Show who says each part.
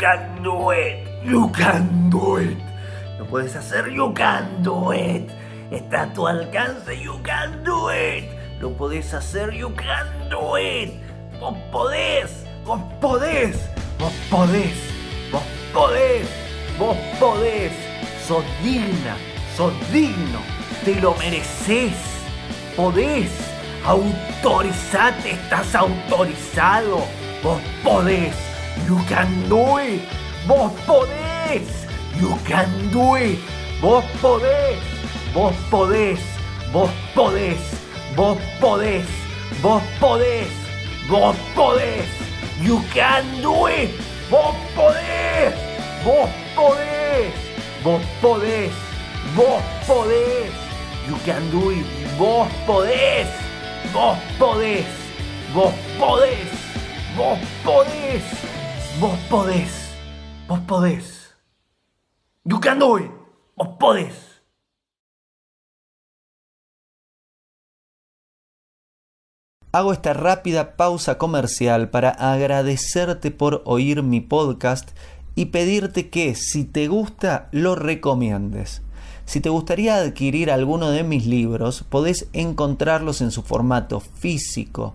Speaker 1: You can do it. Lo puedes hacer, you can do it. Está a tu alcance, you can do it. Lo podés hacer, you can do it. Vos podés, vos podés, vos podés, vos podés, vos podés. Sos digna, sos digno, te lo mereces. Podés, autorizate, estás autorizado. Vos podés, you can do it. Vos podés, you can do it. Vos podés, vos podés, vos podés, vos podés, vos podés, vos podés. You can do it. Vos podés, vos podés, vos podés, vos podés. You can do it. Vos podés, vos podés, vos podés, vos podés, vos podés, vos podés. You can. Vos podés.
Speaker 2: Hago esta rápida pausa comercial para agradecerte por oír mi podcast y pedirte que si te gusta lo recomiendes. Si te gustaría adquirir alguno de mis libros, podés encontrarlos en su formato físico